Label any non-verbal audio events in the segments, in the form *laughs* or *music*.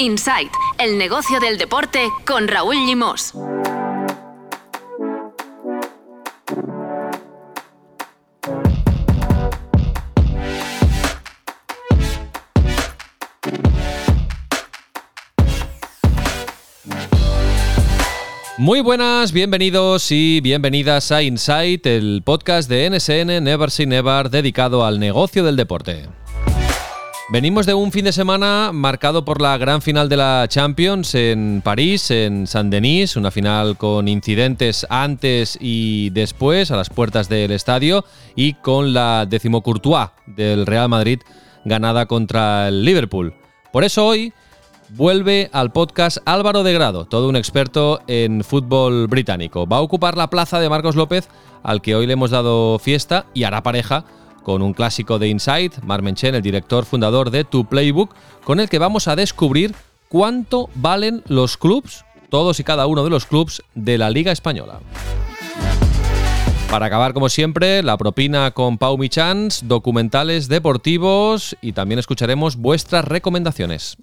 Insight, el negocio del deporte con Raúl Limos. Muy buenas, bienvenidos y bienvenidas a Insight, el podcast de NSN Never Say Never dedicado al negocio del deporte. Venimos de un fin de semana marcado por la gran final de la Champions en París, en Saint-Denis, una final con incidentes antes y después a las puertas del estadio y con la decimocourtois del Real Madrid ganada contra el Liverpool. Por eso hoy vuelve al podcast Álvaro de Grado, todo un experto en fútbol británico. Va a ocupar la plaza de Marcos López, al que hoy le hemos dado fiesta y hará pareja con un clásico de Insight, Mar Menchen, el director fundador de Tu Playbook, con el que vamos a descubrir cuánto valen los clubs, todos y cada uno de los clubs de la Liga Española. Para acabar, como siempre, la propina con Pau Michans, documentales deportivos y también escucharemos vuestras recomendaciones.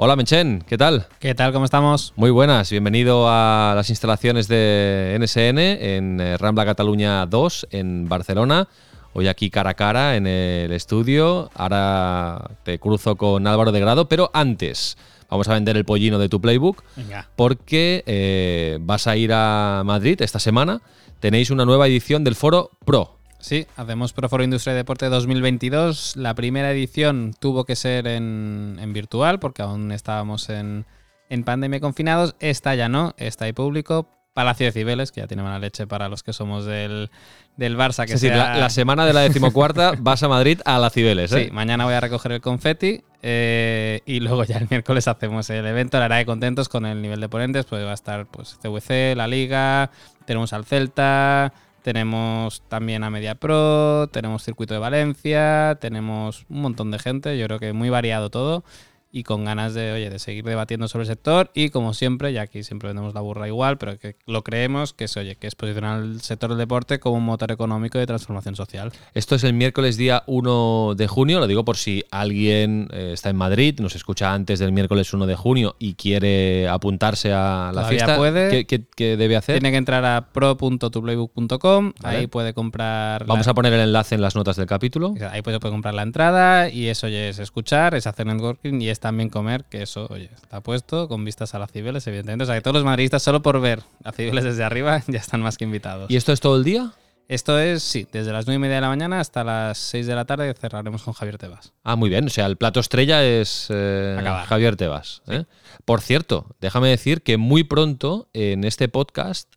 Hola Menchen, ¿qué tal? ¿Qué tal? ¿Cómo estamos? Muy buenas, bienvenido a las instalaciones de NSN en eh, Rambla Cataluña 2 en Barcelona. Hoy aquí cara a cara en el estudio. Ahora te cruzo con Álvaro de Grado, pero antes vamos a vender el pollino de tu playbook Venga. porque eh, vas a ir a Madrid esta semana. Tenéis una nueva edición del Foro Pro. Sí, hacemos Proforo Industria y Deporte 2022. La primera edición tuvo que ser en, en virtual porque aún estábamos en, en pandemia confinados. Esta ya no, está ahí público. Palacio de Cibeles, que ya tiene mala leche para los que somos del, del Barça. Que Es decir, la, la semana de la decimocuarta *laughs* vas a Madrid a la Cibeles. ¿eh? Sí, mañana voy a recoger el confeti eh, y luego ya el miércoles hacemos el evento. La verdad que contentos con el nivel de ponentes, pues va a estar pues CVC, la Liga, tenemos al Celta, tenemos también a Media Pro, tenemos Circuito de Valencia, tenemos un montón de gente, yo creo que muy variado todo y con ganas de, oye, de seguir debatiendo sobre el sector y como siempre, ya aquí siempre vendemos la burra igual, pero que lo creemos que es, oye, que es posicionar el sector del deporte como un motor económico de transformación social. Esto es el miércoles día 1 de junio, lo digo por si alguien eh, está en Madrid, nos escucha antes del miércoles 1 de junio y quiere apuntarse a la Todavía fiesta. puede. ¿Qué, qué- qué debe hacer? Tiene que entrar a pro.tuplaybook.com, Vale. ahí puede comprar Vamos la, a poner el enlace en las notas del capítulo. ahí puede, puede comprar la entrada y eso oye, es escuchar, es hacer networking y es también comer, que eso oye, está puesto con vistas a las Cibeles, evidentemente. O sea que todos los madridistas solo por ver a Cibeles desde arriba *laughs* ya están más que invitados. ¿Y esto es todo el día? Esto es, sí, desde las 9 y media de la mañana hasta las 6 de la tarde cerraremos con Javier Tebas. Ah, muy bien. O sea, el plato estrella es eh. Javier Tebas. ¿eh? Por cierto, déjame decir que muy pronto en este podcast,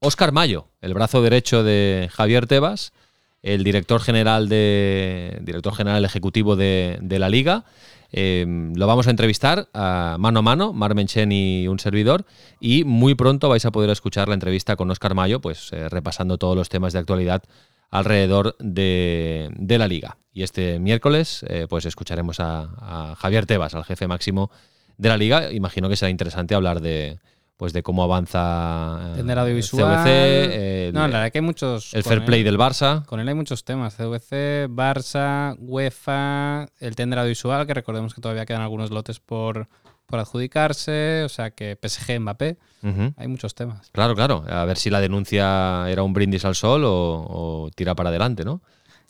Óscar Mayo, el brazo derecho de Javier Tebas, el director general de director general ejecutivo de, de la liga, eh, lo vamos a entrevistar mano a mano, Mar Menchen y un servidor, y muy pronto vais a poder escuchar la entrevista con Óscar Mayo, pues eh, repasando todos los temas de actualidad alrededor de, la liga. Y este miércoles, eh, pues escucharemos a Javier Tebas, al jefe máximo de la liga. Imagino que será interesante hablar de pues de cómo avanza eh, Tender audiovisual. CVC, el, no, la verdad que hay muchos. el fair él- play del Barça. Con él hay muchos temas, CVC, Barça, UEFA, el tender audiovisual, que recordemos que todavía quedan algunos lotes por, por adjudicarse, o sea que PSG, Mbappé, hay muchos temas. Claro, claro. A ver si la denuncia era un brindis al sol o, o tira para adelante, ¿no?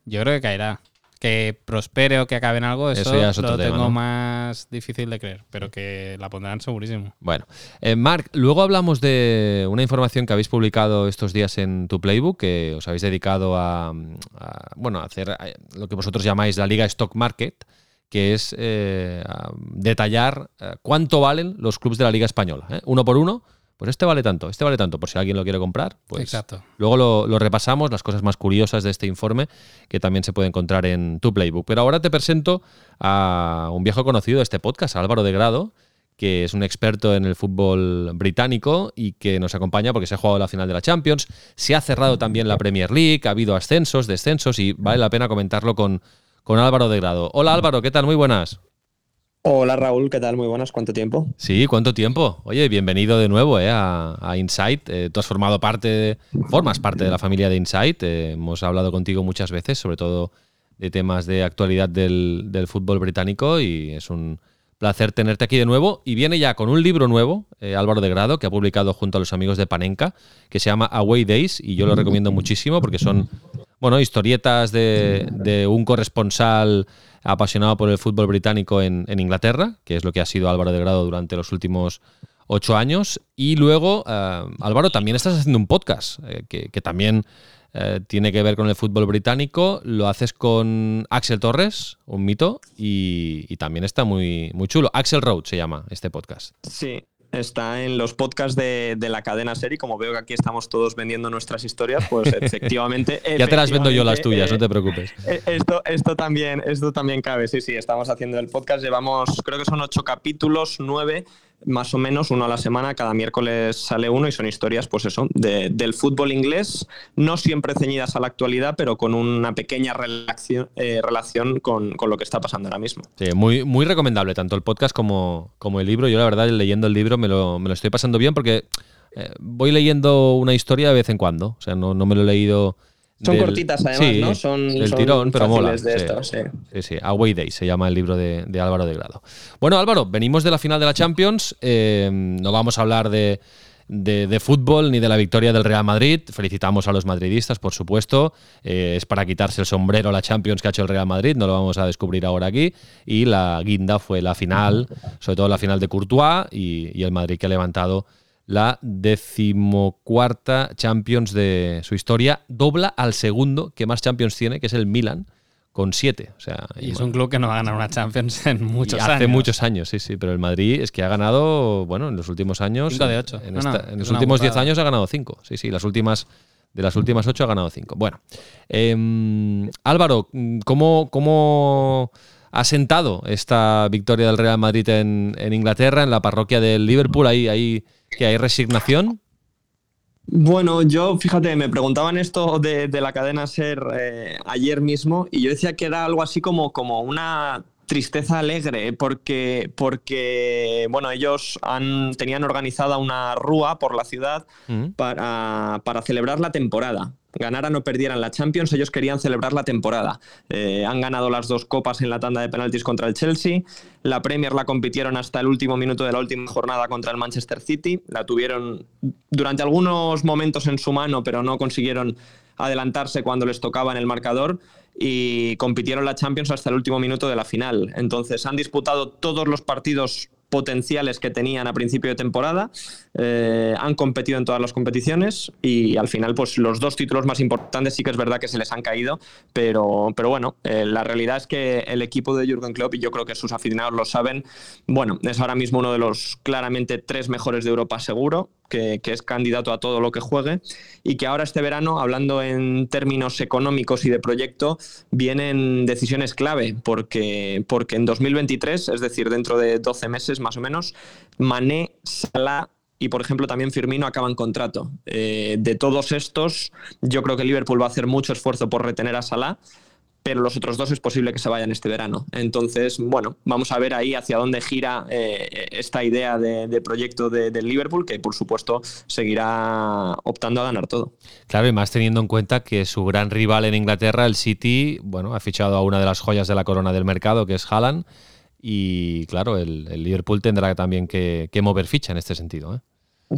Yo creo que caerá. Que prospere o que acabe en algo, eso, Eso ya es otro lo tema, tengo ¿no? más difícil de creer, pero que la pondrán segurísimo. Bueno, eh, Marc, luego hablamos de una información que habéis publicado estos días en tu playbook, que os habéis dedicado a, a, bueno, a hacer eh, lo que vosotros llamáis la Liga Stock Market, que es eh, detallar eh, cuánto valen los clubes de la Liga Española. ¿eh? Uno por uno, pues este vale tanto, este vale tanto, por si alguien lo quiere comprar. Pues Exacto. Luego lo, lo repasamos, las cosas más curiosas de este informe, que también se puede encontrar en tu playbook. Pero ahora te presento a un viejo conocido de este podcast, Álvaro de Grado, que es un experto en el fútbol británico y que nos acompaña porque se ha jugado la final de la Champions, se ha cerrado también la Premier League, ha habido ascensos, descensos y vale la pena comentarlo con, con Álvaro de Grado. Hola Álvaro, ¿qué tal? Muy buenas. Hola Raúl, ¿qué tal? Muy buenas, ¿cuánto tiempo? Sí, ¿cuánto tiempo? Oye, bienvenido de nuevo eh, a, Insight. Eh, tú has formado parte, formas parte de la familia de Insight. Eh, hemos hablado contigo muchas veces, sobre todo de temas de actualidad del, del fútbol británico y es un placer tenerte aquí de nuevo. Y viene ya con un libro nuevo, Álvaro de Grado, que ha publicado junto a los amigos de Panenka, que se llama Away Days, y yo lo recomiendo muchísimo porque son, bueno, historietas de, un corresponsal apasionado por el fútbol británico en, Inglaterra, que es lo que ha sido Álvaro de Grado durante los últimos ocho años. Y luego, eh, Álvaro, también estás haciendo un podcast, eh, que, también eh, tiene que ver con el fútbol británico. Lo haces con Axel Torres, un mito, y, también está muy, muy chulo. Axel Road se llama este podcast. Sí, está en los podcasts de, la cadena serie. Como veo que aquí estamos todos vendiendo nuestras historias, pues *laughs* efectivamente. ya te las vendo yo las tuyas, no te preocupes. Esto, esto, también, esto también cabe, sí, sí, estamos haciendo el podcast. Llevamos, creo que son ocho capítulos, nueve más o menos uno a la semana, cada miércoles sale uno y son historias, pues eso, del fútbol inglés, no siempre ceñidas a la actualidad, pero con una pequeña relación, eh, relación con, lo que está pasando ahora mismo. Sí, muy, muy recomendable, tanto el podcast como, como el libro. Yo la verdad, leyendo el libro me lo, me lo estoy pasando bien porque eh, voy leyendo una historia de vez en cuando, o sea, no, no me lo he leído son cortitas además, ¿no? Son del tirón, pero mola. sí, sí. sí. Away Day se llama el libro de, Álvaro de Grado. Bueno, Álvaro, venimos de la final de la Champions. Eh, no vamos a hablar de, fútbol ni de la victoria del Real Madrid. Felicitamos a los madridistas, por supuesto. Eh, es para quitarse el sombrero la Champions que ha hecho el Real Madrid. No lo vamos a descubrir ahora aquí. Y la guinda fue la final, sobre todo la final de Courtois y, y el Madrid que ha levantado la decimocuarta Champions de su historia, dobla al segundo que más Champions tiene, que es el Milan, con siete. O sea, y es un club que no ha ganado una Champions en *laughs* muchos años. Hace muchos años, sí, sí. Pero el Madrid es que ha ganado, bueno, en los últimos años. de ocho. En, los últimos diez años ha ganado cinco. Sí, sí, las últimas. De las últimas ocho ha ganado cinco. Bueno. Em, Álvaro, ¿cómo, ¿cómo ha sentado esta victoria del Real Madrid en, en Inglaterra, en la parroquia del Liverpool? Ahí, ahí ¿Que hay resignación? Bueno, yo, fíjate, me preguntaban esto de, la cadena Ser eh, ayer mismo y yo decía que era algo así como, como una tristeza alegre porque, porque bueno, ellos han, tenían organizada una rúa por la ciudad mm. para, para celebrar la temporada ganaran o perdieran la Champions, ellos querían celebrar la temporada. Eh, han ganado las dos copas en la tanda de penaltis contra el Chelsea. La Premier la compitieron hasta el último minuto de la última jornada contra el Manchester City. La tuvieron durante algunos momentos en su mano, pero no consiguieron adelantarse cuando les tocaba en el marcador y compitieron la Champions hasta el último minuto de la final. Entonces han disputado todos los partidos potenciales que tenían a principio de temporada, eh, han competido en todas las competiciones y al final pues los dos títulos más importantes sí que es verdad que se les han caído, pero, pero bueno, eh, la realidad es que el equipo de Jürgen Klopp, y yo creo que sus aficionados lo saben, bueno, es ahora mismo uno de los claramente tres mejores de Europa seguro, que, es candidato a todo lo que juegue y que ahora este verano, hablando en términos económicos y de proyecto, vienen decisiones clave porque, porque en 2023, es decir, dentro de 12 meses más o menos, Mané, Salah y, por ejemplo, también Firmino acaban contrato. Eh, de todos estos, yo creo que Liverpool va a hacer mucho esfuerzo por retener a Salah pero los otros dos es posible que se vayan este verano. Entonces, bueno, vamos a ver ahí hacia dónde gira eh, esta idea de, proyecto del de Liverpool, que por supuesto seguirá optando a ganar todo. Claro, y más teniendo en cuenta que su gran rival en Inglaterra, el City, bueno, ha fichado a una de las joyas de la corona del mercado, que es Haaland, y claro, el, Liverpool tendrá también que, que mover ficha en este sentido. ¿eh?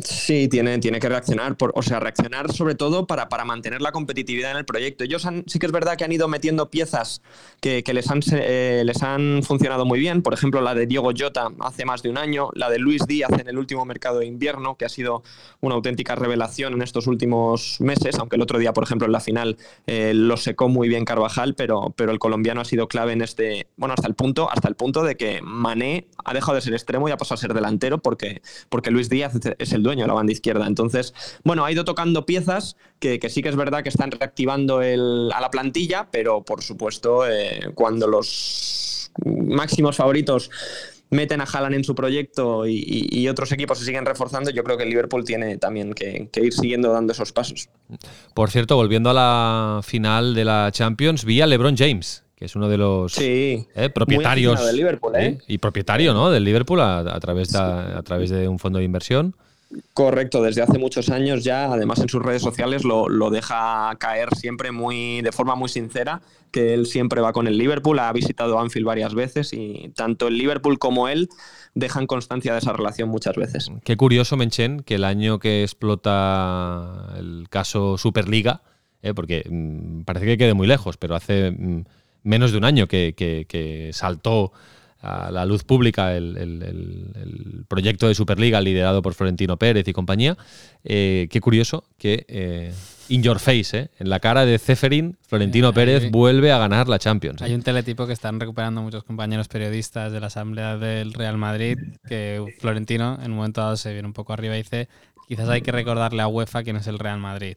Sí, tiene, tiene que reaccionar, por, o sea, reaccionar sobre todo para, para mantener la competitividad en el proyecto. Ellos sí que es verdad que han ido metiendo piezas que, les, han, eh, les han funcionado muy bien, por ejemplo la de Diego Jota hace más de un año, la de Luis Díaz en el último mercado de invierno, que ha sido una auténtica revelación en estos últimos meses, aunque el otro día, por ejemplo, en la final eh, lo secó muy bien Carvajal, pero, pero el colombiano ha sido clave en este, bueno, hasta el punto, hasta el punto de que Mané ha dejado de ser extremo y ha pasado a ser delantero porque, porque Luis Díaz es el dueño de la banda izquierda. Entonces, bueno, ha ido tocando piezas que, sí que es verdad que están reactivando el, a la plantilla, pero por supuesto, eh, cuando los máximos favoritos meten a Haaland en su proyecto y, otros equipos se siguen reforzando, yo creo que el Liverpool tiene también que, ir siguiendo dando esos pasos. Por cierto, volviendo a la final de la Champions, vi a LeBron James que es uno de los eh, propietarios del Liverpool, ¿eh? y propietario ¿no? del Liverpool a, través de, a través de un fondo de inversión. Correcto, desde hace muchos años ya, además en sus redes sociales lo, lo, deja caer siempre muy, de forma muy sincera, que él siempre va con el Liverpool, ha visitado Anfield varias veces y tanto el Liverpool como él dejan constancia de esa relación muchas veces. Qué curioso, Menchen, que el año que explota el caso Superliga, eh, porque mmm, parece que quede muy lejos, pero hace mmm, menos de un año que, que, que saltó a la luz pública el, el, el, proyecto de Superliga liderado por Florentino Pérez y compañía. Eh, qué curioso que eh, in your face, eh, en la cara de Ceferin, Florentino Pérez vuelve a ganar la Champions. eh. Hay un teletipo que están recuperando muchos compañeros periodistas de la Asamblea del Real Madrid, que Florentino en un momento dado se viene un poco arriba y dice, quizás hay que recordarle a UEFA quién es el Real Madrid.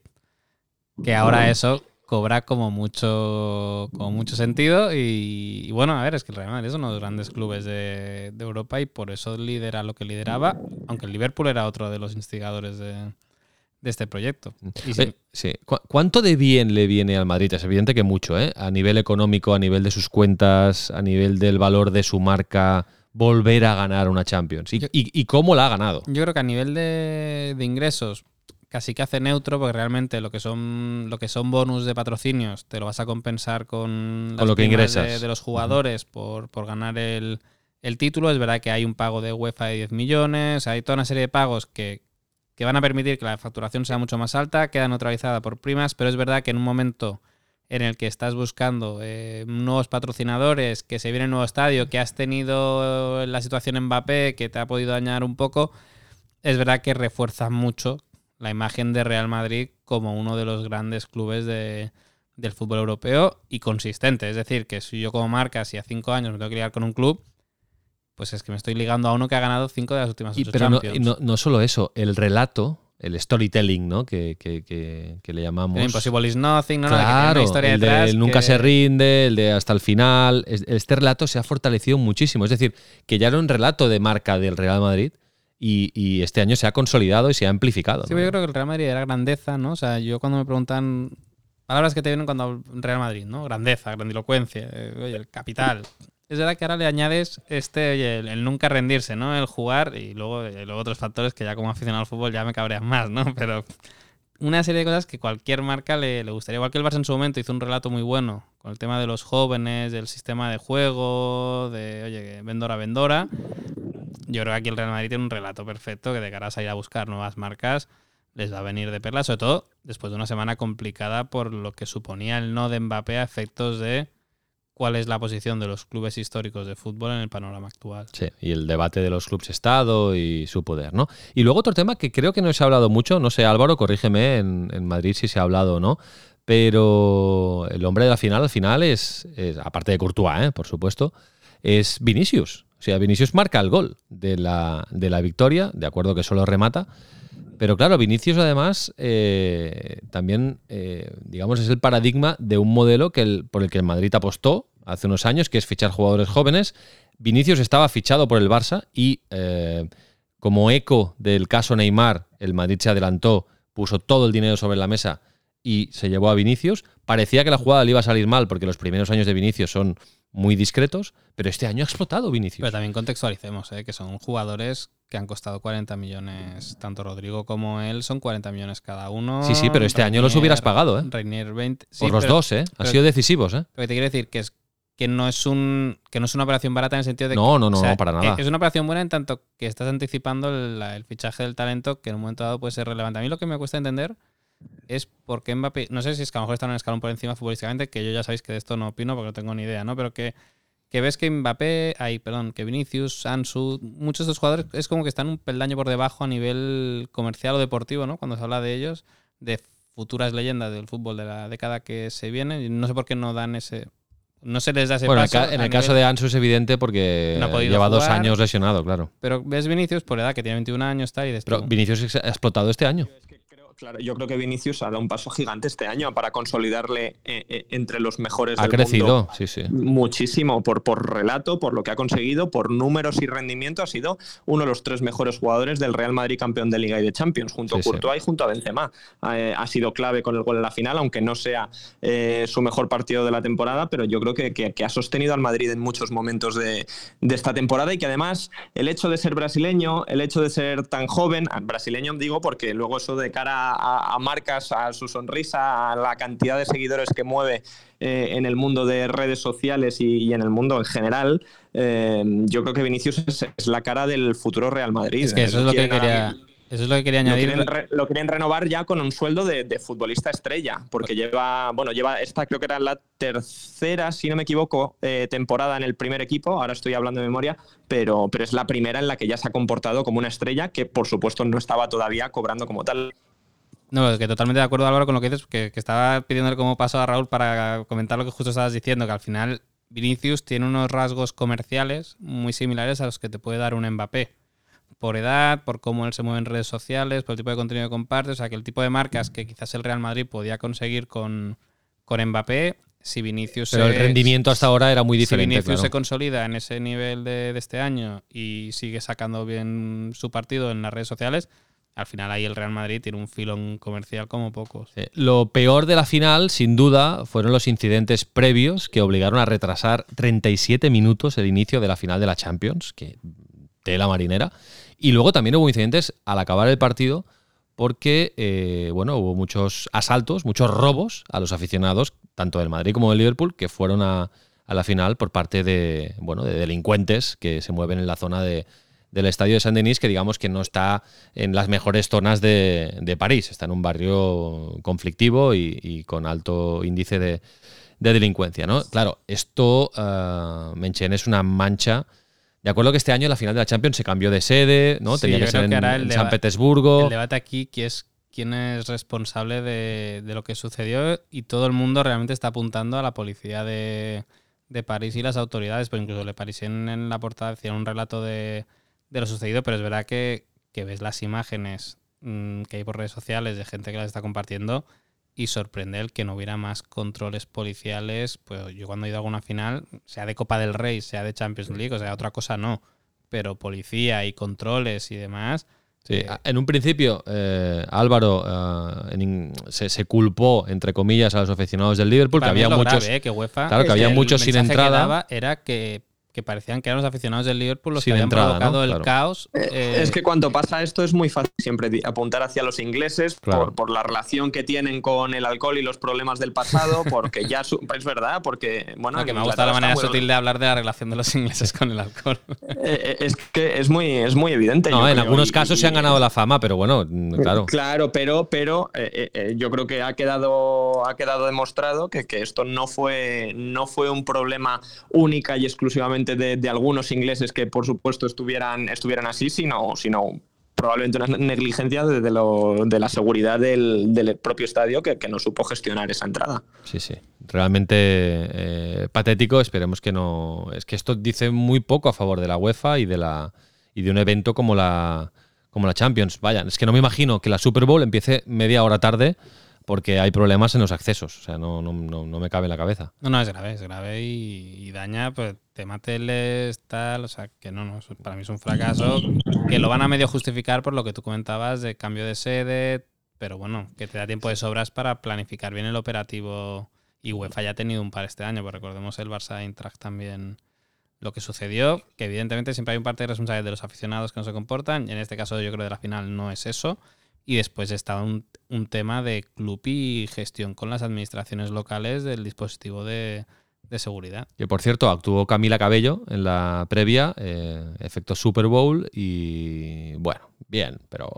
Que ahora eso cobra como mucho, como mucho sentido y, y bueno, a ver, es que el Real Madrid es uno de los grandes clubes de, de Europa y por eso lidera lo que lideraba, aunque el Liverpool era otro de los instigadores de, de este proyecto. Y sí, sí. ¿Cu- ¿Cuánto de bien le viene al Madrid? Es evidente que mucho, ¿eh? A nivel económico, a nivel de sus cuentas, a nivel del valor de su marca, volver a ganar una Champions. ¿Y, y- y cómo la ha ganado? Yo creo que a nivel de, de ingresos casi que hace neutro porque realmente lo que son lo que son bonus de patrocinios te lo vas a compensar con, las lo que ingresas. de, de los jugadores por, por ganar el, el título. Es verdad que hay un pago de UEFA de 10 millones, hay toda una serie de pagos que, que van a permitir que la facturación sea mucho más alta, queda neutralizada por primas, pero es verdad que en un momento en el que estás buscando eh, nuevos patrocinadores, que se viene un nuevo estadio, que has tenido la situación Mbappé, que te ha podido dañar un poco, es verdad que refuerza mucho la imagen de Real Madrid como uno de los grandes clubes de, del fútbol europeo y consistente. Es decir, que si yo como marca, si a cinco años me tengo que ligar con un club, pues es que me estoy ligando a uno que ha ganado cinco de las últimas Y- pero no, Champions. no- no solo eso, el relato, el storytelling, ¿no? Que, que- que- que le llamamos. El Impossible is Nothing, ¿no? Claro, historia el de el nunca se rinde, el de hasta el final. Es- Este relato se ha fortalecido muchísimo. Es decir, que ya era un relato de marca del Real Madrid y, y este año se ha consolidado y se ha amplificado. Sí, ¿no? yo creo que el Real Madrid era grandeza, ¿no? O sea, yo cuando me preguntan palabras que te vienen cuando Real Madrid, ¿no? Grandeza, grandilocuencia, eh, oye, el capital. Es verdad que ahora le añades este, oye, el, el nunca rendirse, ¿no? El jugar y luego, y luego otros factores que ya como aficionado al fútbol ya me cabrean más, ¿no? *laughs* Pero una serie de cosas que cualquier marca le, le gustaría. Igual que el Barça en su momento hizo un relato muy bueno con el tema de los jóvenes, del sistema de juego, de, oye, vendora, vendora. Yo creo que aquí el Real Madrid tiene un relato perfecto que de cara a salir a buscar nuevas marcas les va a venir de perla, sobre todo después de una semana complicada por lo que suponía el no de Mbappé a efectos de cuál es la posición de los clubes históricos de fútbol en el panorama actual. Sí, y el debate de los clubes Estado y su poder, ¿no? Y luego otro tema que creo que no se ha hablado mucho, no sé, Álvaro, corrígeme en, Madrid si se ha hablado o no, pero el hombre de la final al final es, es, aparte de Courtois, ¿eh? por supuesto, es Vinicius. O sea, Vinicius marca el gol de la, de la victoria, de acuerdo que solo remata, pero claro, Vinicius además eh, también, eh, digamos, es el paradigma de un modelo que por el que el Madrid apostó hace unos años, que es fichar jugadores jóvenes. Vinicius estaba fichado por el Barça y eh, como eco del caso Neymar, el Madrid se adelantó, puso todo el dinero sobre la mesa y se llevó a Vinicius. Parecía que la jugada le iba a salir mal porque los primeros años de Vinicius son muy discretos, pero este año ha explotado Vinicius. Pero también contextualicemos, ¿eh? que son jugadores que han costado 40 millones, tanto Rodrigo como él, son 40 millones cada uno. Sí, sí, pero este año los hubieras pagado, ¿eh? Reinier 20. Sí, por los pero- dos, ¿eh? Han pero- sido decisivos, ¿eh? Lo que te quiero decir que es que no es un que no es una operación barata en el sentido de No, que, no, no, no, para nada. Es una operación buena en tanto que estás anticipando el fichaje del talento que en un momento dado puede ser relevante. A mí lo que me cuesta entender es por qué Mbappé, no sé si es que a lo mejor están en un escalón por encima futbolísticamente, que yo ya sabéis que de esto no opino porque no tengo ni idea, ¿no? Pero que, que ves que Mbappé, ay, perdón, que Vinicius, Ansu, muchos de estos jugadores es como que están un peldaño por debajo a nivel comercial o deportivo, ¿no? Cuando se habla de ellos, de futuras leyendas del fútbol de la década que se viene. Y no sé por qué no dan ese. No se les da ese Bueno, en el paso. en el caso de Ansu es evidente porque No lleva dos años lesionado, claro. Pero ves Vinicius por edad, que tiene 21 años, tal, y Pero Vinicius ha explotado este año. Claro, yo creo que Vinicius ha dado un paso gigante este año para consolidarle eh, eh, entre los mejores. Ha del crecido, mundo. sí, sí. Muchísimo por, por relato, por lo que ha conseguido, por números y rendimiento. Ha sido uno de los tres mejores jugadores del Real Madrid campeón de Liga y de Champions, junto Sí, a sí. Courtois y junto a Benzema. Eh, ha sido clave con el gol en la final, aunque no sea su mejor partido de la temporada, pero yo creo que, que- que ha sostenido al Madrid en muchos momentos de, de esta temporada y que además el hecho de ser brasileño, el hecho de ser tan joven, brasileño digo porque luego eso de cara a, a marcas, a su sonrisa, a la cantidad de seguidores que mueve eh, en el mundo de redes sociales y, y en el mundo en general, eh, yo creo que Vinicius es, es la cara del futuro Real Madrid. Es que eso es lo que quería, eso es lo que quería lo añadir. quieren, re- lo quieren renovar ya con un sueldo de, de futbolista estrella, porque lleva, bueno, lleva esta creo que era la tercera, si no me equivoco, eh, temporada en el primer equipo, ahora estoy hablando de memoria, pero, pero es la primera en la que ya se ha comportado como una estrella que por supuesto no estaba todavía cobrando como tal. No, es que totalmente de acuerdo, Álvaro, con lo que dices, que, que estaba pidiéndole como paso a Raúl para comentar lo que justo estabas diciendo, que al final Vinicius tiene unos rasgos comerciales muy similares a los que te puede dar un Mbappé. Por edad, por cómo él se mueve en redes sociales, por el tipo de contenido que comparte, o sea, que el tipo de marcas que quizás el Real Madrid podía conseguir con, con Mbappé, si Vinicius Pero el se- rendimiento hasta ahora era muy si diferente. Vinicius claro. se consolida en ese nivel de, de este año y sigue sacando bien su partido en las redes sociales, al final ahí el Real Madrid tiene un filón comercial como pocos. Lo peor de la final, sin duda, fueron los incidentes previos que obligaron a retrasar 37 minutos el inicio de la final de la Champions, que tela marinera. Y luego también hubo incidentes al acabar el partido porque eh, bueno, hubo muchos asaltos, muchos robos a los aficionados, tanto del Madrid como del Liverpool, que fueron a, a la final por parte de, bueno, de delincuentes que se mueven en la zona de, del estadio de Saint-Denis, que digamos que no está en las mejores zonas de, de París, está en un barrio conflictivo y, y con alto índice de, de delincuencia. ¿no? Claro, esto, uh, Menchen, es una mancha. De acuerdo que este año la final de la Champions se cambió de sede, ¿no? Sí, Tenía que ser en, que San Petersburgo. El debate aquí que es quién es responsable de, de lo que sucedió y todo el mundo realmente está apuntando a la policía de, de París y las autoridades, pero incluso Le Parisien en la portada hacía un relato de, de lo sucedido, pero es verdad que, que ves las imágenes mm, que hay por redes sociales de gente que las está compartiendo y sorprende el que no hubiera más controles policiales. Pues yo cuando he ido a alguna final, sea de Copa del Rey, sea de Champions League, o sea, otra cosa no, pero policía y controles y demás. Sí, eh, en un principio, eh, Álvaro eh, en se, se culpó, entre comillas, a los aficionados del Liverpool, que Para había muchos. grave, ¿eh? que UEFA, Claro, que había muchos sin que entrada. era que, que parecían que eran los aficionados del Liverpool los Sin que habían entrada, ¿no? provocado el Claro. caos. eh, es que cuando pasa esto es muy fácil siempre apuntar hacia los ingleses Claro. por, por la relación que tienen con el alcohol y los problemas del pasado, *laughs* porque ya su- es verdad, porque bueno, no, que me ha gustado la manera sutil de hablar de la relación de los ingleses con el alcohol. Eh, eh, es que es muy, es muy evidente. No, en creo, algunos y- casos y- se han ganado la fama, pero bueno, mm, claro. Claro, pero, pero eh, eh, eh, yo creo que ha quedado, ha quedado demostrado que, que esto no fue, no fue un problema única y exclusivamente de, algunos ingleses que por supuesto estuvieran, estuvieran así, sino, sino probablemente una negligencia de, lo- de la seguridad del, del propio estadio que, que no supo gestionar esa entrada. Sí, sí. Realmente eh, patético. Esperemos que no. Es que esto dice muy poco a favor de la UEFA y de la y de un evento como la como la Champions. Vaya, es que no me imagino que la Super Bowl empiece media hora tarde porque hay problemas en los accesos. O sea, no, no, no, no me cabe la cabeza. No, no, es grave, es grave y, daña, pues, tema teles, tal, o sea, que no, no, para mí es un fracaso, que lo van a medio justificar por lo que tú comentabas de cambio de sede, pero bueno, que te da tiempo de sobras para planificar bien el operativo y UEFA ya ha tenido un par este año, pues recordemos el Barça Eintracht también lo que sucedió, que evidentemente siempre hay un parte de responsabilidad de los aficionados que no se comportan, y en este caso yo creo de la final no es eso, y después está un, un tema de club y gestión con las administraciones locales del dispositivo de, de seguridad. Que por cierto, actuó Camila Cabello en la previa, eh, efecto Super Bowl, y bueno, bien, pero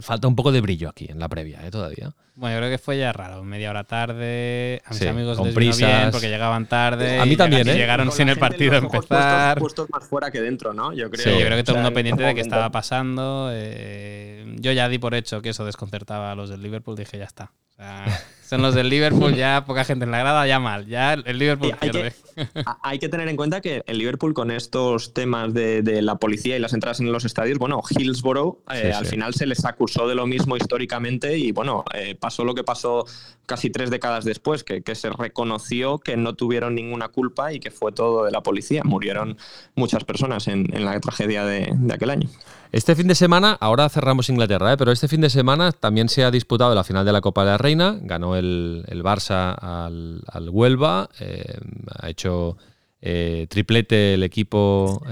falta un poco de brillo aquí en la previa, ¿eh? Todavía. Bueno, yo creo que fue ya raro, media hora tarde, a mis Sí, amigos con les vino bien prisas. porque llegaban tarde. A mí también, llegaron- ¿eh? Llegaron Con sin el partido a empezar. Puestos, puestos más fuera que dentro, ¿no? Yo creo. Sí, yo creo que todo el mundo en pendiente de qué estaba pasando. eh, yo ya di por hecho que eso desconcertaba a los del Liverpool. Dije, ya está. O sea, *laughs* Son los del Liverpool, ya poca gente en la grada, ya mal. Ya el Liverpool pierde. *laughs* Hay que tener en cuenta que el Liverpool con estos temas de, la policía y las entradas en los estadios, bueno, Hillsborough eh, al final se les acusó de lo mismo históricamente y bueno, eh, pasó lo que pasó casi tres décadas después, que, se reconoció que no tuvieron ninguna culpa y que fue todo de la policía. Murieron muchas personas en, la tragedia de, aquel año. Este fin de semana, ahora cerramos Inglaterra, ¿eh? pero este fin de semana también se ha disputado la final de la Copa de la Reina, ganó el, Barça al, Huelva, eh, ha hecho eh, triplete el equipo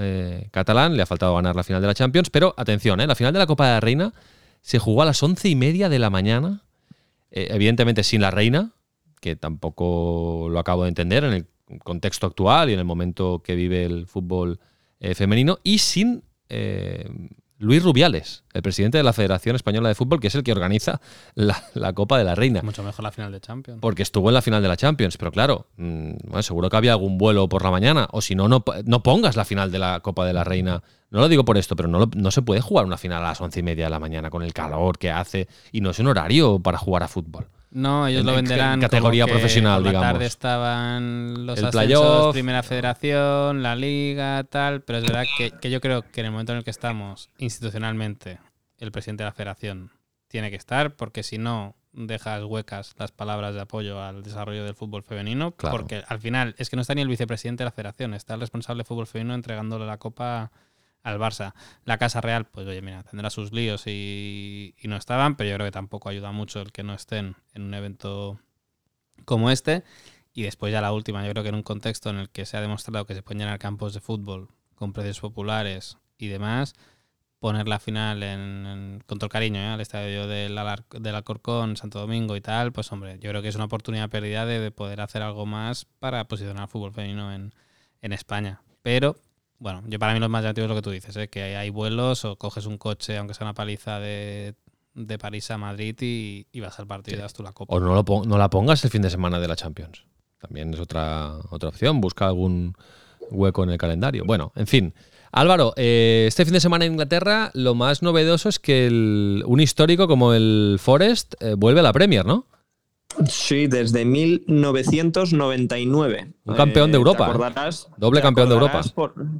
catalán, le ha faltado ganar la final de la Champions, pero atención, la final de la Copa de la Reina se jugó a las once y media de la mañana eh, evidentemente sin la reina, que tampoco lo acabo de entender en el contexto actual y en el momento que vive el fútbol eh, femenino, y sin eh, Luis Rubiales, el presidente de la Federación Española de Fútbol, que es el que organiza la, Copa de la Reina. Mucho mejor la final de Champions. Porque estuvo en la final de la Champions, pero claro, mm, bueno, seguro que había algún vuelo por la mañana, o si no, no, pongas la final de la Copa de la Reina. No lo digo por esto, pero no, no se puede jugar una final a las once y media de la mañana con el calor que hace y no es un horario para jugar a fútbol. No, ellos lo venderán. En categoría profesional, por la tarde estaban los ascensos, Primera Federación, la Liga, tal. Pero es verdad que, que, yo creo que en el momento en el que estamos, institucionalmente, el presidente de la Federación tiene que estar, porque si no, dejas huecas las palabras de apoyo al desarrollo del fútbol femenino. Porque al final es que no está ni el vicepresidente de la Federación, está el responsable de fútbol femenino entregándole la copa al Barça. La Casa Real, pues oye, mira, tendrá sus líos y, no estaban, pero yo creo que tampoco ayuda mucho el que no estén en un evento como este. Y después ya la última, yo creo que en un contexto en el que se ha demostrado que se pueden llenar campos de fútbol con precios populares y demás, poner la final en, con todo el cariño ¿eh? al estadio del, del Alcorcón, Santo Domingo y tal, pues hombre, yo creo que es una oportunidad perdida de, poder hacer algo más para posicionar el fútbol femenino en, en España. Pero bueno, yo para mí lo más llamativo es lo que tú dices, ¿eh? que hay vuelos o coges un coche, aunque sea una paliza de, París a Madrid y, vas al partido y das tú la copa. O no, lo, no la pongas el fin de semana de la Champions. También es otra, otra opción, busca algún hueco en el calendario. Bueno, en fin. Álvaro, eh, este fin de semana en Inglaterra lo más novedoso es que un histórico como el Forest eh, vuelve a la Premier, ¿no? Sí, desde 1999. Un campeón de eh, Europa. Te acordarás, Doble campeón de Europa.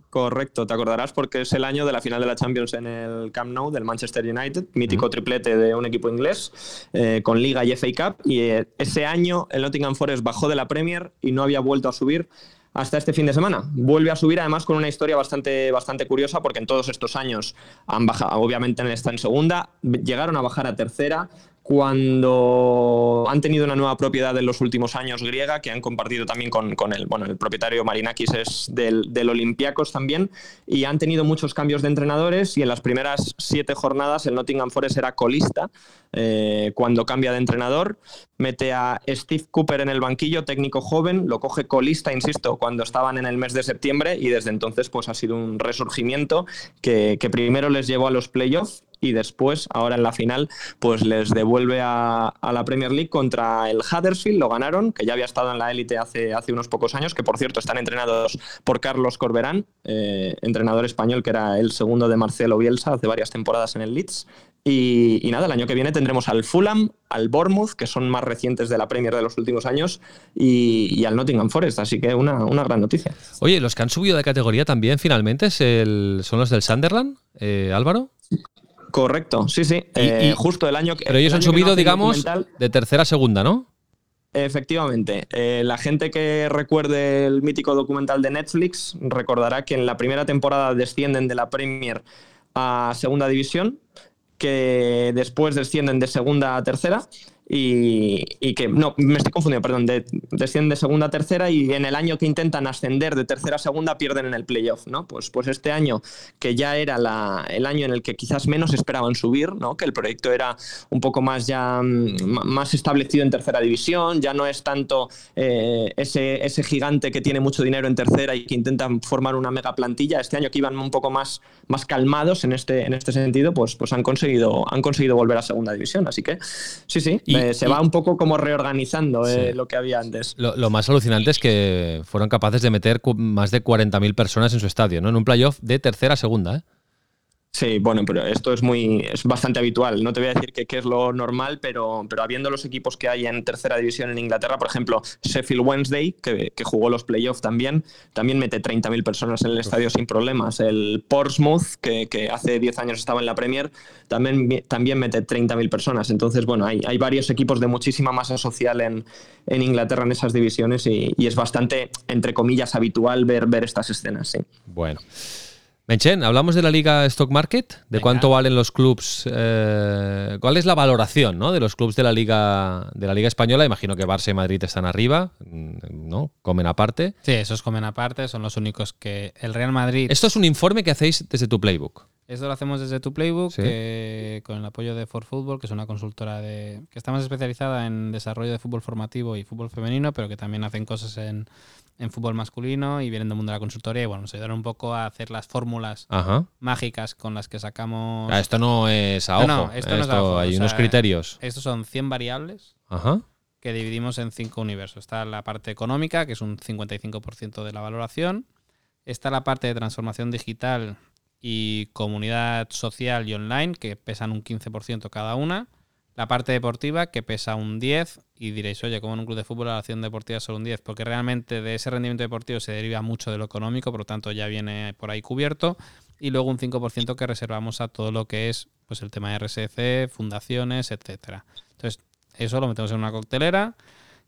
correcto, te acordarás porque es el año de la final de la Champions en el Camp Nou del Manchester United, mítico triplete de un equipo inglés, eh, con Liga y FA Cup. Y eh, ese año el Nottingham Forest bajó de la Premier y no había vuelto a subir hasta este fin de semana. Vuelve a subir además con una historia bastante, bastante curiosa porque en todos estos años han bajado, obviamente está en segunda, llegaron a bajar a tercera, cuando han tenido una nueva propiedad en los últimos años griega, que han compartido también con, con el, bueno, el propietario Marinakis es del, del Olympiacos también, y han tenido muchos cambios de entrenadores y en las primeras siete jornadas el Nottingham Forest era colista eh, cuando cambia de entrenador, mete a Steve Cooper en el banquillo, técnico joven, lo coge colista, insisto, cuando estaban en el mes de septiembre y desde entonces pues ha sido un resurgimiento que, que primero les llevó a los playoffs y después, ahora en la final, pues les devuelve a, la Premier League contra el Huddersfield, lo ganaron, que ya había estado en la élite hace, hace unos pocos años, que por cierto están entrenados por Carlos Corberán, eh, entrenador español que era el segundo de Marcelo Bielsa hace varias temporadas en el Leeds. Y, nada, el año que viene tendremos al Fulham, al Bournemouth, que son más recientes de la Premier de los últimos años, y, al Nottingham Forest, así que una, gran noticia. Oye, los que han subido de categoría también finalmente son los del Sunderland, eh, Álvaro. Correcto, sí, sí. Eh, justo el año que. Pero ellos han subido, digamos, de tercera a segunda, ¿no? Efectivamente. Eh, la gente que recuerde el mítico documental de Netflix recordará que en la primera temporada descienden de la Premier a segunda división, que después descienden de segunda a tercera y, que, no, me estoy confundiendo, perdón, de, descienden de segunda a tercera y en el año que intentan ascender de tercera a segunda pierden en el playoff, ¿no? Pues, pues este año, que ya era la, el año en el que quizás menos esperaban subir, ¿no? Que el proyecto era un poco más ya mm, más establecido en tercera división, ya no es tanto eh, ese, ese gigante que tiene mucho dinero en tercera y que intentan formar una mega plantilla, este año que iban un poco más, más calmados en este, en este sentido, pues, pues han, conseguido, han conseguido volver a segunda división, así que sí, sí se va un poco como reorganizando eh, lo que había antes. Lo, más alucinante es que fueron capaces de meter más de 40.000 personas en su estadio, ¿no? En un playoff de tercera a segunda, ¿eh? Sí, bueno, pero esto es muy es bastante habitual. No te voy a decir que, es lo normal, pero, pero habiendo los equipos que hay en tercera división en Inglaterra, por ejemplo, Sheffield Wednesday, que, que jugó los playoffs también, también mete 30.000 personas en el estadio sin problemas. El Portsmouth, que, que, hace 10 años estaba en la Premier, también, también mete 30.000 personas. Entonces, bueno, hay, hay varios equipos de muchísima masa social en, en Inglaterra en esas divisiones y, y, es bastante, entre comillas, habitual ver, ver estas escenas. Sí. Bueno. Menchen, hablamos de la liga Stock Market, de Venga. cuánto valen los clubs, eh, cuál es la valoración ¿no? de los clubs de la liga de la liga española. Imagino que Barça y Madrid están arriba, ¿no? Comen aparte. Sí, esos comen aparte, son los únicos que el Real Madrid. Esto es un informe que hacéis desde tu playbook. Esto lo hacemos desde tu Playbook, Sí. que- con el apoyo de For Football, que es una consultora de, que está más especializada en desarrollo de fútbol formativo y fútbol femenino, pero que también hacen cosas en, en fútbol masculino y vienen del mundo de la consultoría. Y bueno, nos ayudaron un poco a hacer las fórmulas Ajá. mágicas con las que sacamos. Ah, esto no es a ojo. No, no, esto no es a ojo, hay o unos criterios. Estos son 100 variables Ajá. que dividimos en cinco universos. Está la parte económica, que es un 55% de la valoración. Está la parte de transformación digital y comunidad social y online, que pesan un 15% cada una. La parte deportiva, que pesa un 10%. Y diréis, oye, como en un club de fútbol la acción deportiva es solo un 10%? Porque realmente de ese rendimiento deportivo se deriva mucho de lo económico, por lo tanto ya viene por ahí cubierto. Y luego un 5% que reservamos a todo lo que es pues el tema de RSC, fundaciones, etcétera. Entonces, eso lo metemos en una coctelera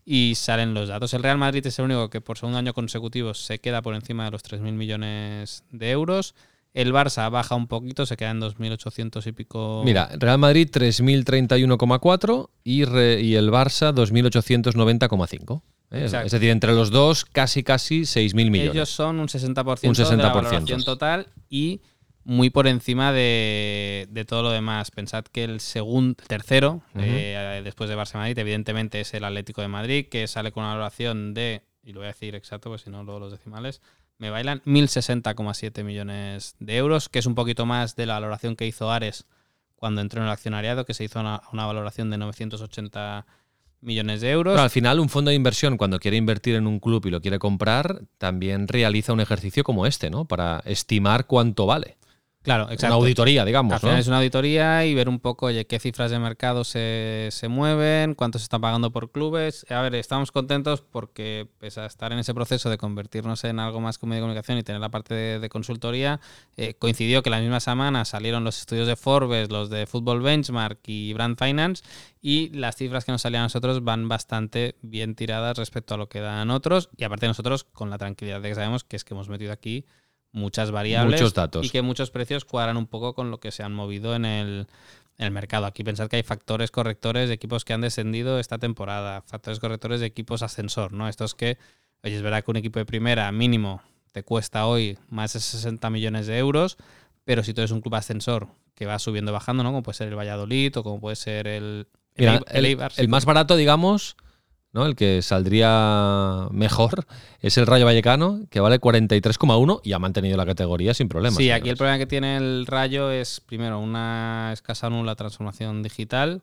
y salen los datos. El Real Madrid es el único que por segundo año consecutivo se queda por encima de los 3.000 millones de euros. El Barça baja un poquito, se queda en 2.800 y pico. Mira, Real Madrid 3.031,4 y, re- y el Barça 2.890,5. ¿eh? Es decir, entre los dos casi casi 6.000 millones. Ellos son un 60%, Un de la 60%. valoración total y muy por encima de, de todo lo demás. Pensad que el segundo, tercero, eh, después de Barça Madrid, evidentemente es el Atlético de Madrid, que sale con una valoración de, y lo voy a decir exacto, porque si no, luego los decimales, me bailan 1.060,7 millones de euros, que es un poquito más de la valoración que hizo Ares cuando entró en el accionariado, que se hizo una, una valoración de 980 millones de euros. Pero al final, un fondo de inversión, cuando quiere invertir en un club y lo quiere comprar, también realiza un ejercicio como este, ¿no? Para estimar cuánto vale. Claro, Una exacto. auditoría, Al digamos, es una auditoría y ver un poco oye, qué cifras de mercado se, se mueven, cuánto se está pagando por clubes. A ver, estamos contentos porque, pese a estar en ese proceso de convertirnos en algo más como de comunicación y tener la parte de, de consultoría, eh, coincidió que la misma semana salieron los estudios de Forbes, los de Football Benchmark y Brand Finance, y las cifras que nos salían a nosotros van bastante bien tiradas respecto a lo que dan otros. Y aparte nosotros, con la tranquilidad de que sabemos que es que hemos metido aquí muchas variables Muchos datos. y que muchos precios cuadran un poco con lo que se han movido en el, en el mercado. Aquí pensad que hay factores correctores de equipos que han descendido esta temporada, factores correctores de equipos ascensor, ¿no? Esto es que, oye, es verdad que un equipo de primera mínimo te cuesta hoy más de 60 millones de euros, pero si tú eres un club ascensor que va subiendo bajando, ¿no? Como puede ser el Valladolid o como puede ser el, el, Mira, el el más barato, digamos, ¿no? El que saldría mejor es el Rayo Vallecano, que vale 43,1 y ha mantenido la categoría sin problemas. Sí, aquí el problema que tiene el Rayo es, primero, una escasa nula transformación digital,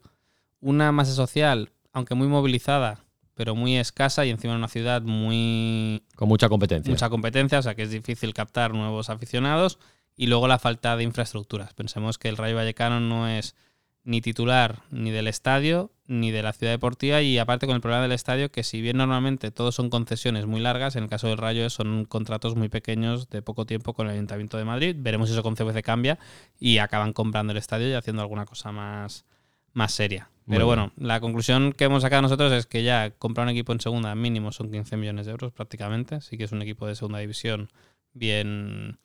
una masa social, aunque muy movilizada, pero muy escasa y encima en una ciudad muy Con mucha competencia. mucha competencia, o sea que es difícil captar nuevos aficionados y luego la falta de infraestructuras. Pensemos que el Rayo Vallecano no es ni titular ni del estadio ni de la ciudad deportiva y aparte con el problema del estadio que si bien normalmente todos son concesiones muy largas, en el caso del Rayo son contratos muy pequeños de poco tiempo con el Ayuntamiento de Madrid. Veremos si eso con CVC cambia y acaban comprando el estadio y haciendo alguna cosa más, más seria. Pero bueno, la conclusión que hemos sacado nosotros es que ya comprar un equipo en segunda mínimo son 15 millones de euros prácticamente. Sí que es un equipo de segunda división bien,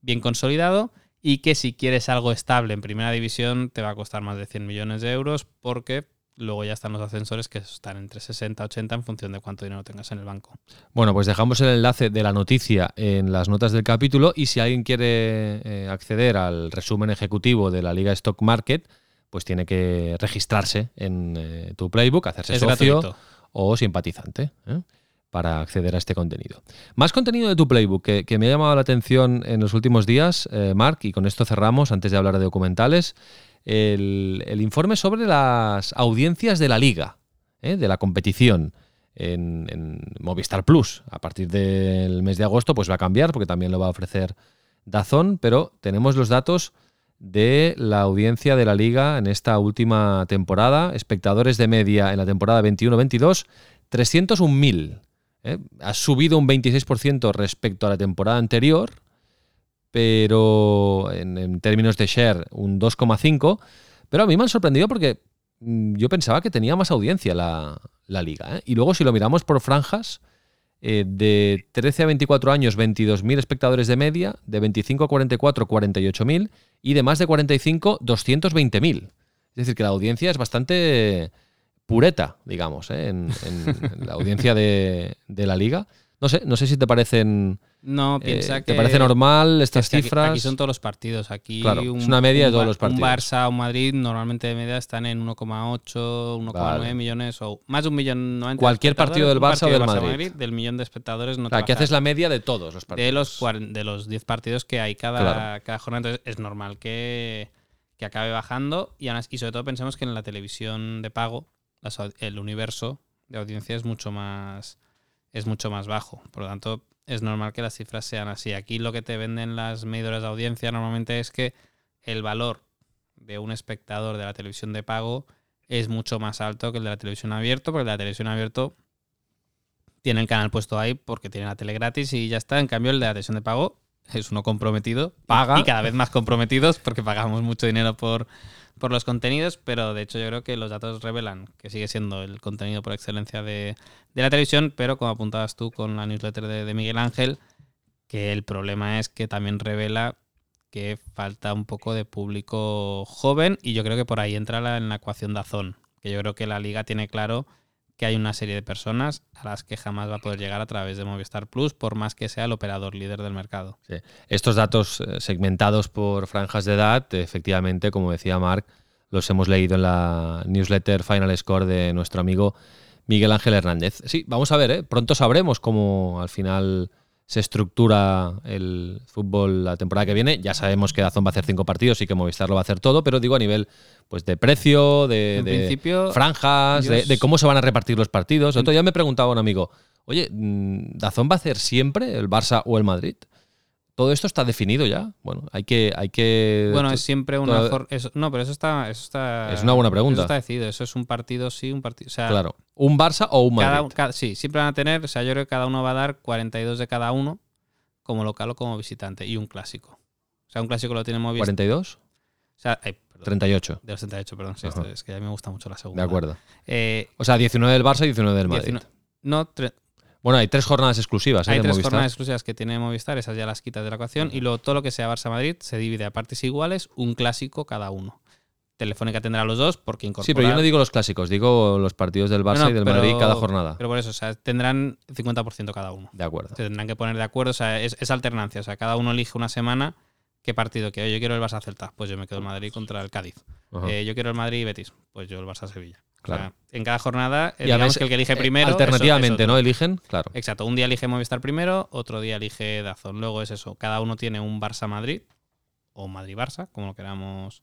bien consolidado. Y que si quieres algo estable en primera división te va a costar más de 100 millones de euros porque luego ya están los ascensores que están entre 60 y 80 en función de cuánto dinero tengas en el banco. Bueno, pues dejamos el enlace de la noticia en las notas del capítulo y si alguien quiere eh, acceder al resumen ejecutivo de la Liga Stock Market, pues tiene que registrarse en eh, tu playbook, hacerse Es socio gratuito. o simpatizante ¿eh? Para acceder a este contenido. Más contenido de tu playbook que, me ha llamado la atención en los últimos días, eh, Mark, y con esto cerramos antes de hablar de documentales, el, el informe sobre las audiencias de la liga, ¿eh? de la competición en, en Movistar Plus. A partir del mes de agosto pues va a cambiar porque también lo va a ofrecer Dazón, pero tenemos los datos de la audiencia de la liga en esta última temporada. Espectadores de media en la temporada 21-22, 301.000. ¿eh? Ha subido un 26% respecto a la temporada anterior, pero en, términos de share un 2,5%. Pero a mí me han sorprendido porque mm, yo pensaba que tenía más audiencia la, la liga. ¿eh? Y luego si lo miramos por franjas, eh, de 13 a 24 años 22.000 espectadores de media, de 25 a 44 48.000 y de más de 45 220.000. Es decir, que la audiencia es bastante pureta, digamos, ¿eh? en, en la audiencia de, de la liga. No sé, no sé si te parecen. No, piensa eh, que. ¿Te parece normal estas es que aquí- cifras? Aquí, son todos los partidos. Aquí Claro, es una media de todos los partidos. Un Barça o un Madrid normalmente de media están en 1,8, 1,9 Vale. millones o más de un millón noventa. de Cualquier partido del. Barça o Un del partido Madrid. Del millón de espectadores no bajas haces la media de todos los partidos. de los de los 10 partidos que hay cada, Claro. cada jornada. Entonces es normal que, que acabe bajando y, y sobre todo pensemos que en la televisión de pago las el universo de audiencia es mucho más es mucho más bajo. Por lo tanto, es normal que las cifras sean así. Aquí lo que te venden las medidoras de audiencia normalmente es que el valor de un espectador de la televisión de pago es mucho más alto que el de la televisión abierto, porque el de la televisión abierto tiene el canal puesto ahí porque tiene la tele gratis y ya está. En cambio, el de la televisión de pago es uno comprometido. Paga. Y cada vez más comprometidos porque pagamos mucho dinero por, por los contenidos, pero de hecho yo creo que los datos revelan que sigue siendo el contenido por excelencia de, de la televisión, pero como apuntabas tú con la newsletter de, Miguel Ángel, que el problema es que también revela que falta un poco de público joven y yo creo que por ahí entra la, en la ecuación de Azón, que yo creo que la liga tiene claro que hay una serie de personas a las que jamás va a poder llegar a través de Movistar Plus, por más que sea el operador líder del mercado. Estos datos eh, segmentados por franjas de edad, efectivamente, como decía Marc, los hemos leído en la newsletter Final Score de nuestro amigo Miguel Ángel Hernández. Sí, vamos a ver, ¿eh? pronto sabremos cómo al final se estructura el fútbol la temporada que viene. Ya sabemos que Dazón va a hacer cinco partidos y que Movistar lo va a hacer todo, pero digo a nivel pues de precio, de, principio, franjas, de cómo se van a repartir los partidos. Otro día me preguntaba un amigo, oye, mm, ¿Dazón va a hacer siempre el Barça o el Madrid? ¿Todo esto está definido ya? Bueno, hay que... Hay que Bueno, es siempre una... for- eso- no, pero eso está, eso está... Es una buena pregunta. Eso está decidido. Eso es un partido sí, un partido... O sea, Claro, un Barça o un Madrid. cada, cada- sí, siempre van a tener... O sea, yo creo que cada uno va a dar 42 de cada uno, como local o como visitante, y un clásico. O sea, un clásico lo tiene Movistar... ¿42? O sea, ay, perdón, 38. de los 38, perdón. Sí, esto es que a mí me gusta mucho la segunda. De acuerdo. Eh, O sea, 19 del Barça y 19 del Madrid. 19 no, tre- Bueno, hay tres jornadas exclusivas ¿eh? hay de tres Movistar. jornadas exclusivas que tiene Movistar, esas ya las quitas de la ecuación, y luego todo lo que sea Barça-Madrid se divide a partes iguales, un clásico cada uno. Telefónica tendrá los dos porque incorpora... Sí, pero yo no digo los clásicos, digo los partidos del Barça No, no, y del pero- Madrid cada jornada. Pero por eso, o sea, tendrán 50% cada uno. De acuerdo. Se tendrán que poner de acuerdo, o sea, es, es alternancia. O sea, cada uno elige una semana qué partido quiero. Yo quiero el Barça Celta, pues yo me quedo el Madrid contra el Cádiz. Eh, yo quiero el Madrid y Betis, pues yo el Barça Sevilla. O sea, Claro. en cada jornada, eh, digamos que el que elige eh, primero. eso- Alternativamente, eso ¿no? otro. Eligen, claro. Exacto, un día elige Movistar primero, otro día elige Dazón. Luego es eso, cada uno tiene un Barça-Madrid o Madrid-Barça, como lo queramos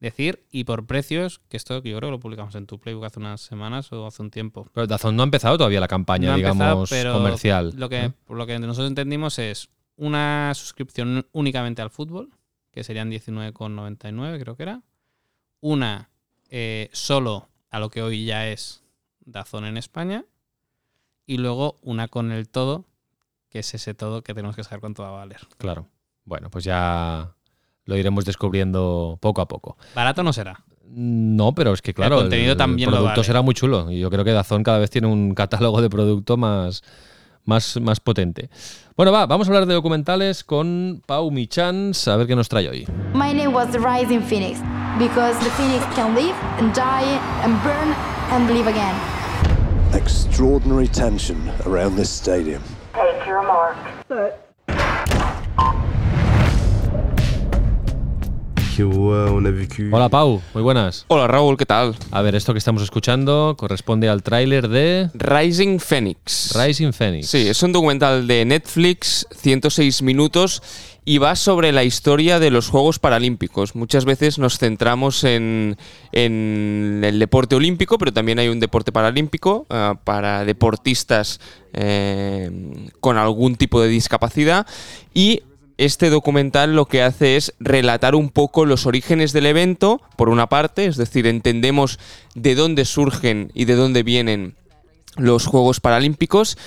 decir, y por precios, que esto yo creo que lo publicamos en tu Playbook hace unas semanas o hace un tiempo. Pero Dazón no ha empezado todavía la campaña, No empezado, digamos, comercial. Lo que, ¿eh? Por lo que nosotros entendimos es una suscripción únicamente al fútbol, que serían 19,99 creo que era. Una eh, solo a lo que hoy ya es Dazón en España. Y luego una con el todo, que es ese todo que tenemos que saber cuánto va a valer. Claro. Bueno, pues ya lo iremos descubriendo poco a poco. Barato no será. No, pero es que claro, el, contenido también lo producto vale. será muy chulo. Y yo creo que Dazón cada vez tiene un catálogo de producto más, más, más potente. Bueno, va, vamos a hablar de documentales con Pau Michans, a ver qué nos trae hoy. My name was the Rising Phoenix because the phoenix can live and die and burn and live again. Extraordinary tension around this stadium. Take your mark. Hola Pau, muy buenas. Hola Raúl, ¿qué tal? A ver, esto que estamos escuchando corresponde al tráiler de Rising Phoenix. Rising Phoenix. Sí, es un documental de Netflix, 106 minutos, y va sobre la historia de los Juegos Paralímpicos. Muchas veces nos centramos en, en el deporte olímpico, pero también hay un deporte paralímpico ah, para deportistas eh, con algún tipo de discapacidad. Y este documental lo que hace es relatar un poco los orígenes del evento, por una parte, es decir, entendemos de dónde surgen y de dónde vienen los Juegos Paralímpicos.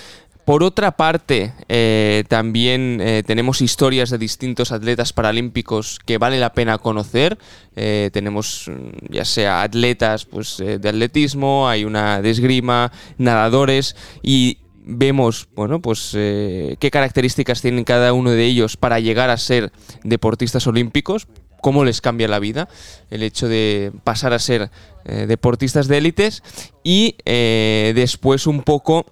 Por otra parte, eh, también eh, tenemos historias de distintos atletas paralímpicos que vale la pena conocer. Eh, tenemos mm, ya sea atletas pues, de atletismo, hay una de esgrima, nadadores y vemos bueno pues qué características tienen cada uno de ellos para llegar a ser deportistas olímpicos cómo les cambia la vida el hecho de pasar a ser deportistas de élites y después un poco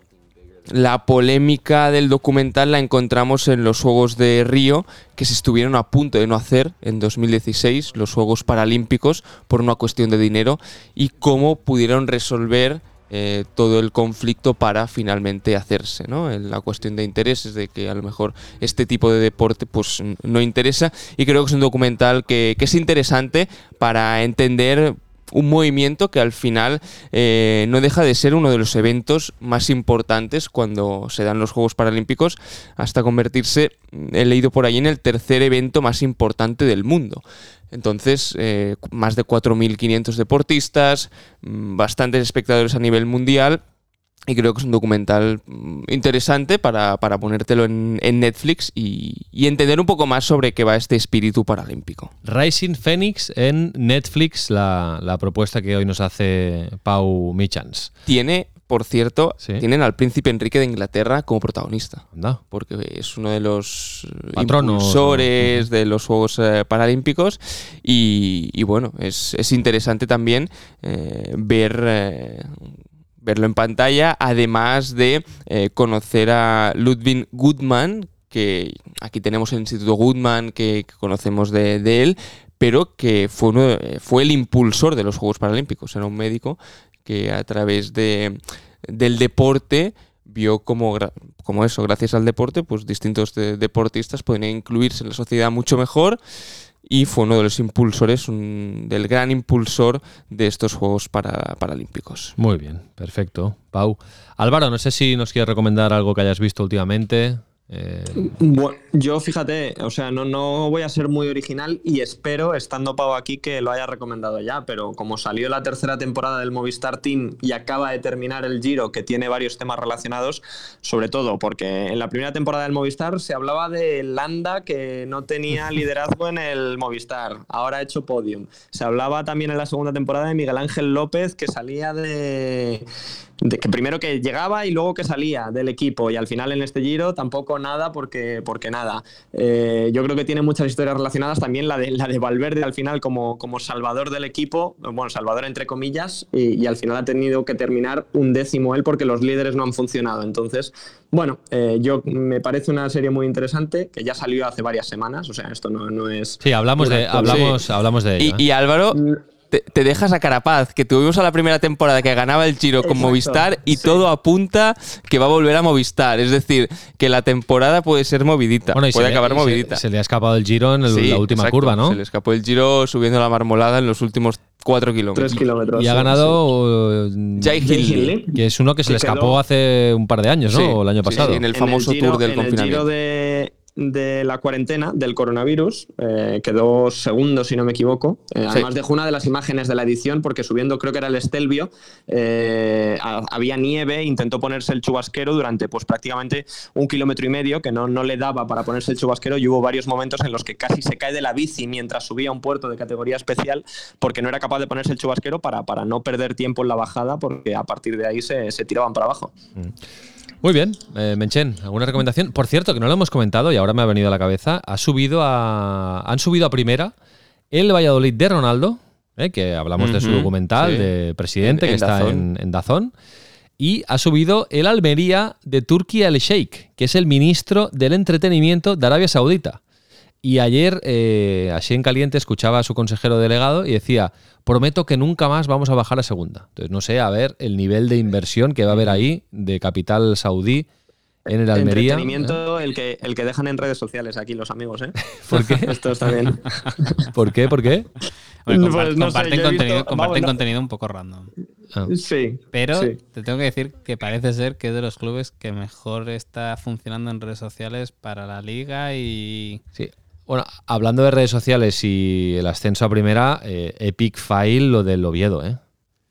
la polémica del documental la encontramos en los Juegos de Río, que se estuvieron a punto de no hacer en 2016, los Juegos Paralímpicos, por una cuestión de dinero, y cómo pudieron resolver eh, todo el conflicto para finalmente hacerse, ¿no? La cuestión de intereses, de que a lo mejor este tipo de deporte pues no interesa, y creo que es un documental que es interesante para entender un movimiento que al final eh, no deja de ser uno de los eventos más importantes cuando se dan los Juegos Paralímpicos, hasta convertirse, he leído por ahí, en el tercer evento más importante del mundo. Entonces, eh, más de 4.500 deportistas, mm, bastantes espectadores a nivel mundial. Y creo que es un documental mm, interesante para, para ponértelo en, en Netflix y, y entender un poco más sobre qué va este espíritu paralímpico. Rising Phoenix en Netflix, la, la propuesta que hoy nos hace Pau Michans. Tiene, por cierto, Sí. tienen al príncipe Enrique de Inglaterra como protagonista. Anda. porque es uno de los Patronos, impulsores de los Juegos eh, Paralímpicos y, y bueno, es, es interesante también eh, ver... eh, verlo en pantalla, además de eh, conocer a Ludwig Goodman, que aquí tenemos el Instituto Goodman, que, conocemos de, él, pero que fue, uno, eh, fue el impulsor de los Juegos Paralímpicos. Era un médico que a través de, del deporte vio como, como eso, gracias al deporte, pues distintos de- deportistas podían incluirse en la sociedad mucho mejor y fue uno de los impulsores, un- del gran impulsor de estos Juegos para, Paralímpicos. Muy bien, perfecto. Pau. Álvaro, no sé si nos quieres recomendar algo que hayas visto últimamente. Eh, Bueno, yo fíjate, o sea, no, no voy a ser muy original y espero, estando Pau aquí, que lo haya recomendado ya, pero como salió la tercera temporada del Movistar Team y acaba de terminar el Giro, que tiene varios temas relacionados, sobre todo porque en la primera temporada del Movistar se hablaba de Landa que no tenía *laughs* liderazgo en el Movistar, ahora ha hecho podium. Se hablaba también en la segunda temporada de Miguel Ángel López que salía de, de que primero que llegaba y luego que salía del equipo y al final en este giro tampoco nada porque, porque nada. Eh, yo creo que tiene muchas historias relacionadas también la de, la de Valverde al final como, como salvador del equipo, bueno, salvador entre comillas, y, y al final ha tenido que terminar un décimo él porque los líderes no han funcionado. Entonces, bueno, eh, yo me parece una serie muy interesante que ya salió hace varias semanas, o sea, esto no, no es... sí, hablamos de, hablamos, hablamos de ello. Y, ¿eh? y Álvaro, te, te dejas a Carapaz, que tuvimos a la primera temporada que ganaba el Giro con Exacto, Movistar y sí. todo apunta que va a volver a Movistar. Es decir, que la temporada puede ser movidita, Bueno, y puede se le- acabar se- movidita. Se, le ha escapado el giro en el- Sí, la última exacto. curva, ¿no? Se le escapó el Giro subiendo la marmolada en los últimos cuatro kilómetros. Tres kilómetros. Y ha sí, ganado eh, Jay. Hindley. que es uno que se Que le escapó quedó- hace un par de años, ¿no? Sí, o el año sí, pasado. sí, en el En famoso Giro- tour del en el confinamiento. Giro de, de la cuarentena del coronavirus eh, quedó segundo, si no me equivoco. Eh, Además dejó una de las imágenes de la edición porque subiendo, creo que era el Estelvio, eh, ha- había nieve, intentó ponerse el chubasquero durante pues prácticamente un kilómetro y medio, que no, no le daba para ponerse el chubasquero y hubo varios momentos en los que casi se cae de la bici mientras subía a un puerto de categoría especial porque no era capaz de ponerse el chubasquero para, para no perder tiempo en la bajada porque a partir de ahí se, se tiraban para abajo. Muy bien, eh, Menchen, ¿alguna recomendación? Por cierto, que no lo hemos comentado y ahora me ha venido a la cabeza, ha subido a, han subido a primera el Valladolid de Ronaldo, eh, que hablamos de su documental sí. de presidente En- que en está Dazón. en, en Dazón, y ha subido el Almería de Turquía el Sheikh, que es el ministro del entretenimiento de Arabia Saudita. Y ayer, eh, así en caliente, escuchaba a su consejero delegado y decía, prometo que nunca más vamos a bajar a segunda. Entonces, no sé, a ver el nivel de inversión que va a haber ahí de capital saudí en el Almería. Entretenimiento, el que, el que dejan en redes sociales aquí los amigos, ¿eh? *laughs* ¿Por qué? Esto está bien. *laughs* ¿Por qué? ¿Por qué? Bueno, Pues no comparten contenido, visto- comparten vamos, no- contenido un poco random. Ah. Sí. Pero sí. te tengo que decir que parece ser que es de los clubes que mejor está funcionando en redes sociales para la liga y Sí. Bueno, hablando de redes sociales y el ascenso a primera, eh, Epic File lo del Oviedo, ¿eh?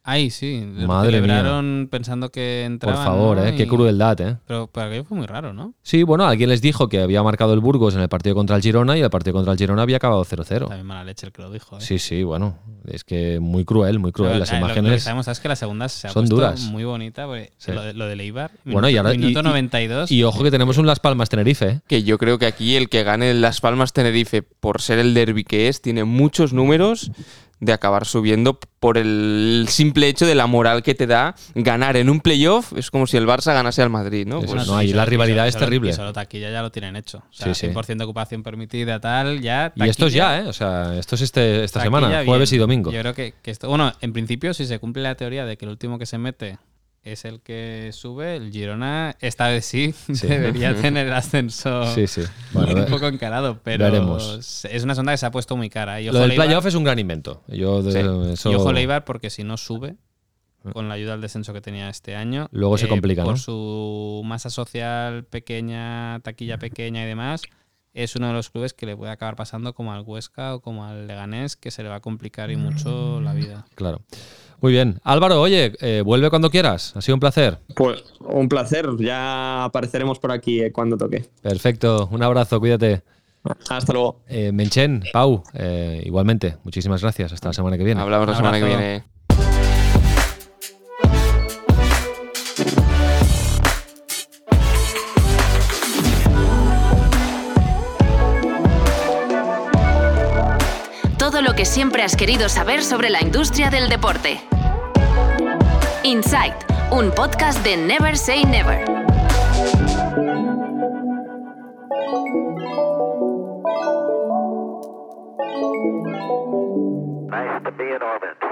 Ay, sí. Madre celebraron pensando que Por entraban. favor, ¿no? ¿eh? Qué Y- crueldad, ¿eh? Pero para aquello fue muy raro, ¿no? Sí, bueno, alguien les dijo que había marcado el Burgos en el partido contra el Girona y el partido contra el Girona había acabado 0-0. También mala leche el que lo dijo. ¿eh? Sí, sí, bueno, es que muy cruel, muy cruel. Pero, Las eh, lo- Lo, que imágenes. sabemos es que la segunda se ha son duras. muy bonita. Porque Sí. lo, de, lo del Eibar. Bueno, y minuto- ahora- y- Minuto y- 92. Y ojo que tenemos un Las Palmas Tenerife, ¿eh? Que yo creo que aquí el que gane el Las Palmas Tenerife, por ser el derby que es, tiene muchos números de acabar subiendo por el simple hecho de la moral que te da ganar en un playoff. Es como si el Barça ganase al Madrid, ¿no? Pues es, no, ahí la rivalidad es terrible. Solo taquilla ya lo tienen hecho. O sea, Sí, sí. 100% de ocupación permitida, tal, ya. Y esto es ya, ¿eh? O sea, esto es este, esta taquilla semana, bien. jueves y domingo. Yo creo que, que esto. Bueno, en principio, si se cumple la teoría de que el último que se mete es el que sube, el Girona, esta vez sí, *laughs* Sí. debería tener el ascenso Sí, sí. Bueno, un poco encarado, pero veremos. es una sonda que se ha puesto muy cara. Y lo ojo del playoff es un gran invento. Yo de- Sí. eso- y ojo al Eibar porque si no sube, con la ayuda al descenso que tenía este año, Luego se complica, por ¿no? su masa social pequeña, taquilla pequeña y demás, es uno de los clubes que le puede acabar pasando como al Huesca o como al Leganés, que se le va a complicar y mucho la vida. Claro. Muy bien. Álvaro, oye, eh, vuelve cuando quieras. Ha sido un placer. Pues un placer. Ya apareceremos por aquí eh, cuando toque. Perfecto. Un abrazo, cuídate. Hasta luego. Eh, Menchen, Pau, eh, igualmente. Muchísimas gracias. Hasta la semana que viene. Hablamos la semana que viene. Que siempre has querido saber sobre la industria del deporte. Insight, un podcast de Never Say Never. Nice orbit.